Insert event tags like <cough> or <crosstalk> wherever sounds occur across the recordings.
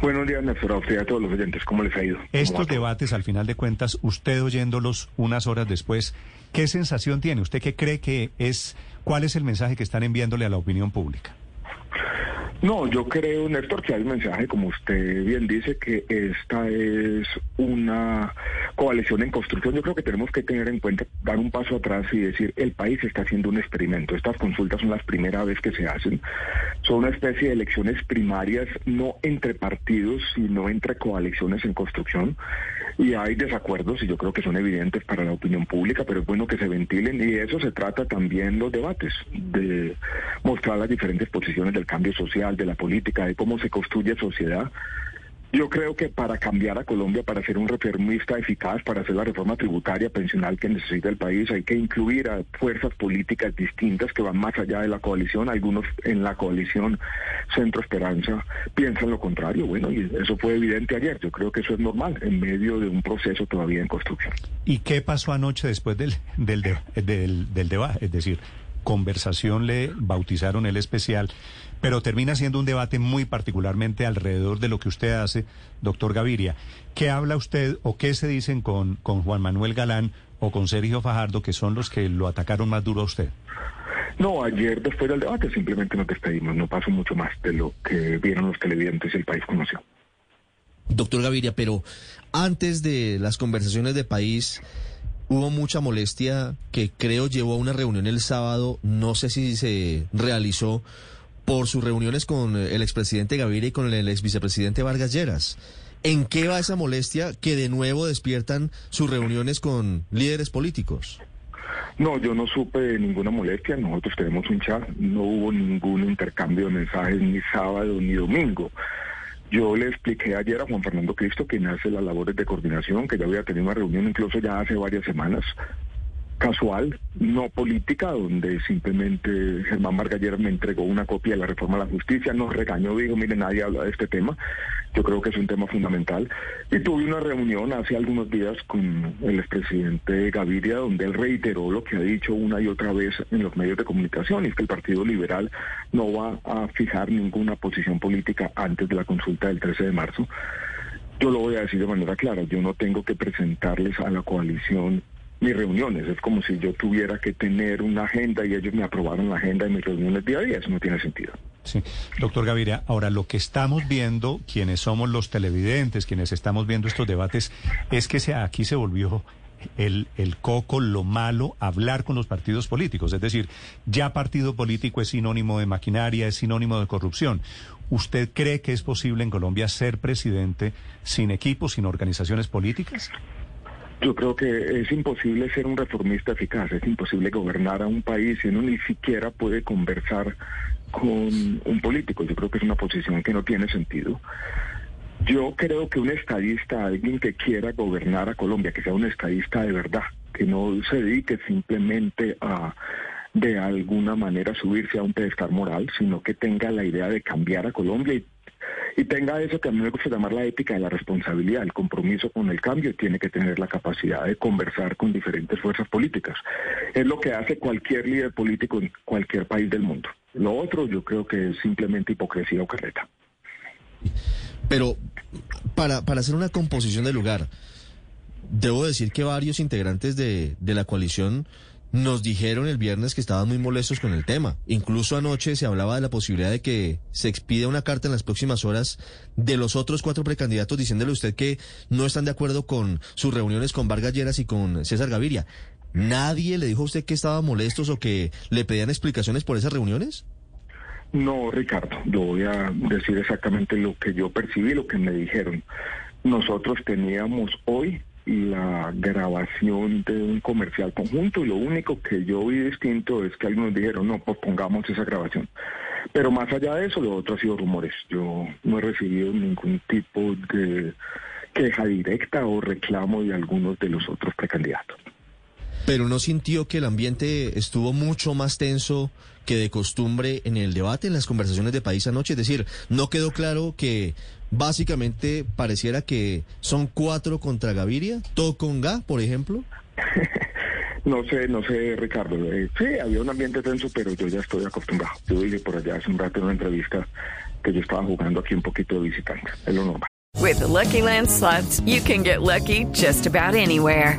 Buenos días, Néstor, a usted y a todos los oyentes. ¿Cómo les ha ido? Estos debates, al final de cuentas, usted oyéndolos unas horas después, ¿qué sensación tiene? ¿Usted qué cree que es, cuál es el mensaje que están enviándole a la opinión pública? No, yo creo, Néstor, que hay un mensaje, como usted bien dice, que esta es una coalición en construcción. Yo creo que tenemos que tener en cuenta, dar un paso atrás y decir, el país está haciendo un experimento. Estas consultas son las primeras vez que se hacen. Son una especie de elecciones primarias, no entre partidos, sino entre coaliciones en construcción. Y hay desacuerdos, y yo creo que son evidentes para la opinión pública, pero es bueno que se ventilen. Y de eso se trata también los debates, de mostrar las diferentes posiciones del cambio social de la política, de cómo se construye sociedad. Yo creo que para cambiar a Colombia, para ser un reformista eficaz, para hacer la reforma tributaria, pensional que necesita el país, hay que incluir a fuerzas políticas distintas que van más allá de la coalición. Algunos en la coalición Centro Esperanza piensan lo contrario. Bueno, y eso fue evidente ayer. Yo creo que eso es normal en medio de un proceso todavía en construcción. ¿Y qué pasó anoche después del, del, del, del debate? Es decir, conversación le bautizaron el especial, pero termina siendo un debate muy particularmente alrededor de lo que usted hace, doctor Gaviria. ¿Qué habla usted o qué se dicen con, con Juan Manuel Galán o con Sergio Fajardo, que son los que lo atacaron más duro a usted? No, ayer después del debate simplemente nos despedimos, no pasó mucho más de lo que vieron los televidentes y el país conoció. Doctor Gaviria, pero antes de las conversaciones de país, Hubo mucha molestia que creo llevó a una reunión el sábado, no sé si se realizó por sus reuniones con el expresidente Gaviria y con el ex vicepresidente Vargas Lleras. ¿En qué va esa molestia que de nuevo despiertan sus reuniones con líderes políticos? No, yo no supe de ninguna molestia. Nosotros tenemos un chat. No hubo ningún intercambio de mensajes ni sábado ni domingo. Yo le expliqué ayer a Juan Fernando Cristo, quien hace las labores de coordinación, que ya había tenido una reunión incluso ya hace varias semanas, casual, no política, donde simplemente Germán Margallera me entregó una copia de la reforma a la justicia, nos regañó, dijo, mire, nadie habla de este tema, yo creo que es un tema fundamental. Y tuve una reunión hace algunos días con el expresidente Gaviria, donde él reiteró lo que ha dicho una y otra vez en los medios de comunicación, y es que el Partido Liberal no va a fijar ninguna posición política antes de la consulta del 13 de marzo. Yo lo voy a decir de manera clara, yo no tengo que presentarles a la coalición mis reuniones. Es como si yo tuviera que tener una agenda y ellos me aprobaron la agenda de mis reuniones día a día. Eso no tiene sentido. Sí, doctor Gaviria, ahora lo que estamos viendo, quienes somos los televidentes, quienes estamos viendo estos debates, es que aquí se volvió el, el coco, lo malo, hablar con los partidos políticos. Es decir, ya partido político es sinónimo de maquinaria, es sinónimo de corrupción. ¿Usted cree que es posible en Colombia ser presidente sin equipos, sin organizaciones políticas? Yo creo que es imposible ser un reformista eficaz, es imposible gobernar a un país si uno ni siquiera puede conversar con un político. Yo creo que es una posición que no tiene sentido. Yo creo que un estadista, alguien que quiera gobernar a Colombia, que sea un estadista de verdad, que no se dedique simplemente a de alguna manera subirse a un pedestal moral, sino que tenga la idea de cambiar a Colombia y y tenga eso que a mí me gusta llamar la ética de la responsabilidad, el compromiso con el cambio, tiene que tener la capacidad de conversar con diferentes fuerzas políticas. Es lo que hace cualquier líder político en cualquier país del mundo. Lo otro yo creo que es simplemente hipocresía o carreta. Pero para, para hacer una composición del lugar, debo decir que varios integrantes de, de la coalición nos dijeron el viernes que estaban muy molestos con el tema. Incluso anoche se hablaba de la posibilidad de que se expida una carta en las próximas horas de los otros cuatro precandidatos diciéndole a usted que no están de acuerdo con sus reuniones con Vargas Lleras y con César Gaviria. ¿Nadie le dijo a usted que estaban molestos o que le pedían explicaciones por esas reuniones? No, Ricardo, yo voy a decir exactamente lo que yo percibí, lo que me dijeron. Nosotros teníamos hoy la grabación de un comercial conjunto y lo único que yo vi distinto es que algunos dijeron, no, pues pongamos esa grabación. Pero más allá de eso, lo otro ha sido rumores. Yo no he recibido ningún tipo de queja directa o reclamo de algunos de los otros precandidatos. Pero no sintió que el ambiente estuvo mucho más tenso que de costumbre en el debate, en las conversaciones de país anoche. Es decir, no quedó claro que básicamente pareciera que son cuatro contra Gaviria, todo con Ga, por ejemplo. <laughs> No sé, no sé, Ricardo. Eh, sí, había un ambiente tenso, pero yo ya estoy acostumbrado. Yo dije por allá hace un rato en una entrevista que yo estaba jugando aquí un poquito de visitante. Es lo normal. With the Lucky Land slots, you can get lucky just about anywhere.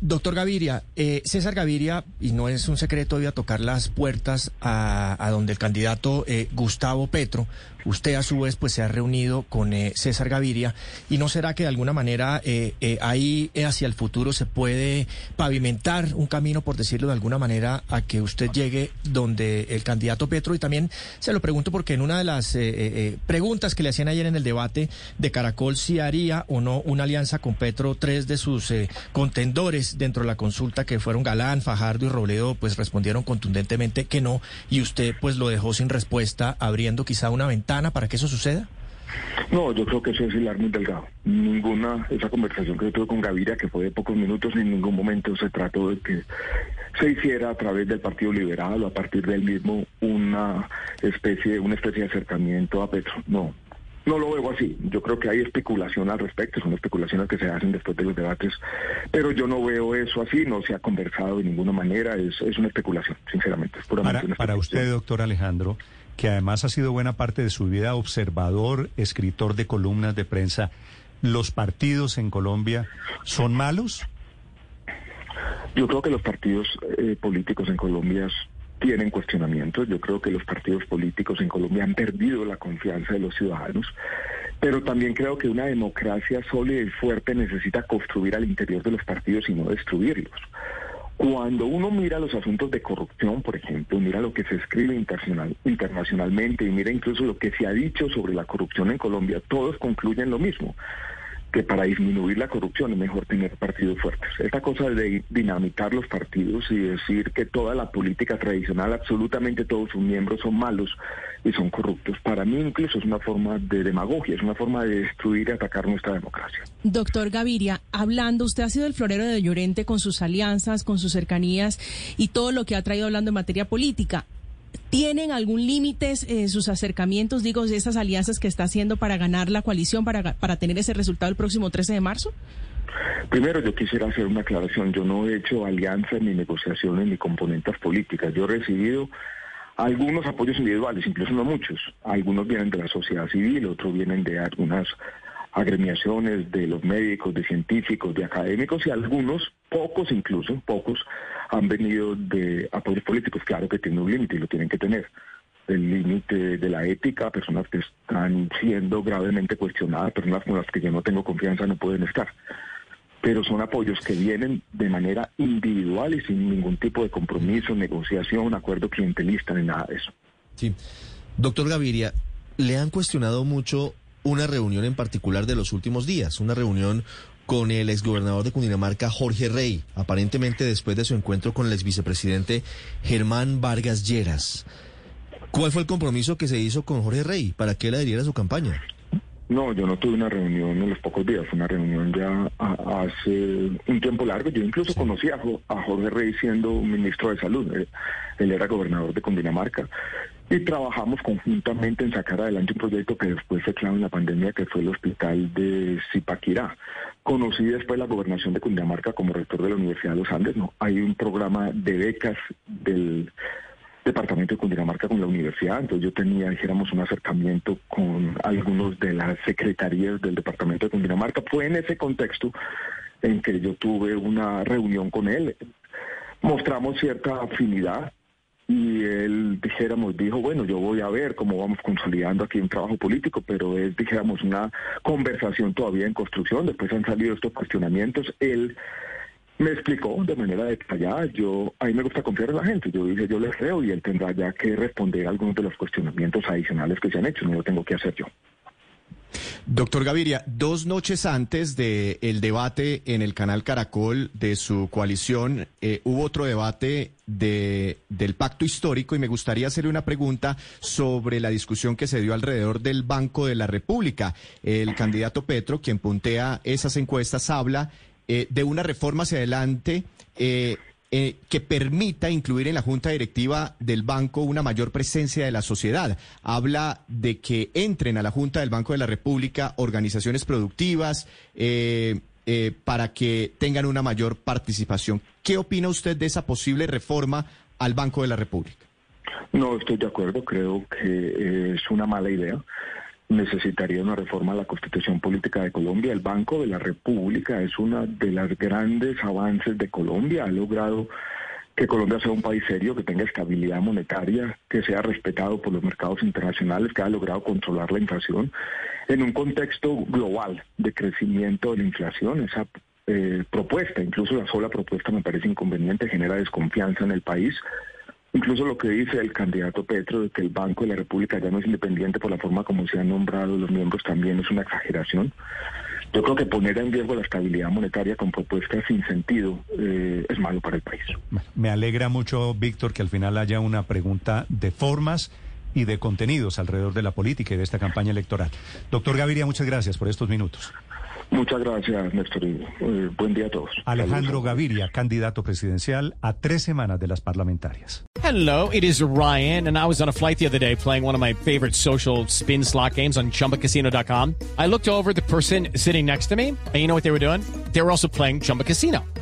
Doctor Gaviria, eh, César Gaviria, y no es un secreto, iba a tocar las puertas a, donde el candidato eh, Gustavo Petro. Usted a su vez pues se ha reunido con eh, César Gaviria y no será que de alguna manera eh, eh, ahí eh, hacia el futuro se puede pavimentar un camino, por decirlo de alguna manera, a que usted llegue donde el candidato Petro y también se lo pregunto porque en una de las preguntas que le hacían ayer en el debate de Caracol si haría o no una alianza con Petro, tres de sus eh, contendores dentro de la consulta que fueron Galán, Fajardo y Robledo pues respondieron contundentemente que no y usted pues lo dejó sin respuesta abriendo quizá una ventana para que eso suceda. No, yo creo que eso es hilar muy delgado. Ninguna, esa conversación que yo tuve con Gaviria, que fue de pocos minutos, en ningún momento se trató de que se hiciera a través del Partido Liberal o a partir del mismo una especie, una especie de acercamiento a Petro. No, no lo veo así. Yo creo que hay especulación al respecto, son especulaciones que se hacen después de los debates, pero yo no veo eso así, no se ha conversado de ninguna manera, es, es una especulación, sinceramente. Es puramente Para, una para usted, doctor Alejandro, que además ha sido buena parte de su vida observador, escritor de columnas de prensa, ¿los partidos en Colombia son malos? Yo creo que los partidos eh, políticos en Colombia tienen cuestionamientos. Yo creo que los partidos políticos en Colombia han perdido la confianza de los ciudadanos. Pero también creo que una democracia sólida y fuerte necesita construir al interior de los partidos y no destruirlos. Cuando uno mira los asuntos de corrupción, por ejemplo, mira lo que se escribe internacional, internacionalmente y mira incluso lo que se ha dicho sobre la corrupción en Colombia, todos concluyen lo mismo que para disminuir la corrupción es mejor tener partidos fuertes. Esta cosa de dinamitar los partidos y decir que toda la política tradicional, absolutamente todos sus miembros son malos y son corruptos, para mí incluso es una forma de demagogia, es una forma de destruir y atacar nuestra democracia. Doctor Gaviria, hablando, usted ha sido el florero de Llorente con sus alianzas, con sus cercanías y todo lo que ha traído hablando en materia política. ¿Tienen algún límite eh, sus acercamientos, digo, de esas alianzas que está haciendo para ganar la coalición, para, para tener ese resultado el próximo 13 de marzo? Primero, yo quisiera hacer una aclaración. Yo no he hecho alianzas ni negociaciones ni componentes políticas. Yo he recibido algunos apoyos individuales, incluso no muchos. Algunos vienen de la sociedad civil, otros vienen de algunas agremiaciones de los médicos, de científicos, de académicos y algunos, pocos incluso, pocos, han venido de apoyos políticos. Claro que tiene un límite y lo tienen que tener. El límite de la ética, personas que están siendo gravemente cuestionadas, personas con las que yo no tengo confianza no pueden estar. Pero son apoyos que vienen de manera individual y sin ningún tipo de compromiso, negociación, acuerdo clientelista ni nada de eso. Sí. Doctor Gaviria, le han cuestionado mucho una reunión en particular de los últimos días, una reunión con el exgobernador de Cundinamarca, Jorge Rey, aparentemente después de su encuentro con el exvicepresidente Germán Vargas Lleras. ¿Cuál fue el compromiso que se hizo con Jorge Rey para que él adhiriera a su campaña? No, yo no tuve una reunión en los pocos días, fue una reunión ya hace un tiempo largo. Yo incluso conocí a, Jo- a Jorge Rey siendo ministro de Salud. Él era gobernador de Cundinamarca. Y trabajamos conjuntamente en sacar adelante un proyecto que después fue clave en la pandemia, que fue el hospital de Zipaquirá. Conocí después la gobernación de Cundinamarca como rector de la Universidad de los Andes. ¿no? Hay un programa de becas del departamento de Cundinamarca con la universidad, entonces yo tenía, dijéramos, un acercamiento con algunos de las secretarías del departamento de Cundinamarca. Fue en ese contexto en que yo tuve una reunión con él. mostramos cierta afinidad y él, dijéramos, dijo, bueno, yo voy a ver cómo vamos consolidando aquí un trabajo político, pero es, dijéramos, una conversación todavía en construcción, después han salido estos cuestionamientos, él me explicó de manera detallada, yo, a mí me gusta confiar en la gente, yo dije, yo le creo y él tendrá ya que responder algunos de los cuestionamientos adicionales que se han hecho, no lo tengo que hacer yo. Doctor Gaviria, dos noches antes del el debate en el canal Caracol de su coalición, eh, hubo otro debate de, del pacto histórico y me gustaría hacerle una pregunta sobre la discusión que se dio alrededor del Banco de la República. El candidato Petro, quien puntea esas encuestas, habla eh, de una reforma hacia adelante. Eh, eh, que permita incluir en la junta directiva del banco una mayor presencia de la sociedad. Habla de que entren a la junta del Banco de la República organizaciones productivas eh, eh, para que tengan una mayor participación. ¿Qué opina usted de esa posible reforma al Banco de la República? No estoy de acuerdo, creo que es una mala idea necesitaría una reforma a la constitución política de Colombia. El Banco de la República es uno de los grandes avances de Colombia. Ha logrado que Colombia sea un país serio, que tenga estabilidad monetaria, que sea respetado por los mercados internacionales, que ha logrado controlar la inflación en un contexto global de crecimiento de la inflación. Esa eh, propuesta, incluso la sola propuesta me parece inconveniente, genera desconfianza en el país. Incluso lo que dice el candidato Petro de que el Banco de la República ya no es independiente por la forma como se han nombrado los miembros también es una exageración. Yo creo que poner en riesgo la estabilidad monetaria con propuestas sin sentido eh, es malo para el país. Me alegra mucho, Víctor, que al final haya una pregunta de formas y de contenidos alrededor de la política y de esta campaña electoral. Doctor Gaviria, muchas gracias por estos minutos. Muchas gracias, Néstor. Eh, buen día a todos. Alejandro Gaviria, candidato presidencial a tres semanas de las parlamentarias. Hello, it is Ryan, and I was on a flight the other day playing one of my favorite social spin slot games on chumbacasino.com. I looked over the person sitting next to me, and you know what they were doing? They were also playing Chumba Casino.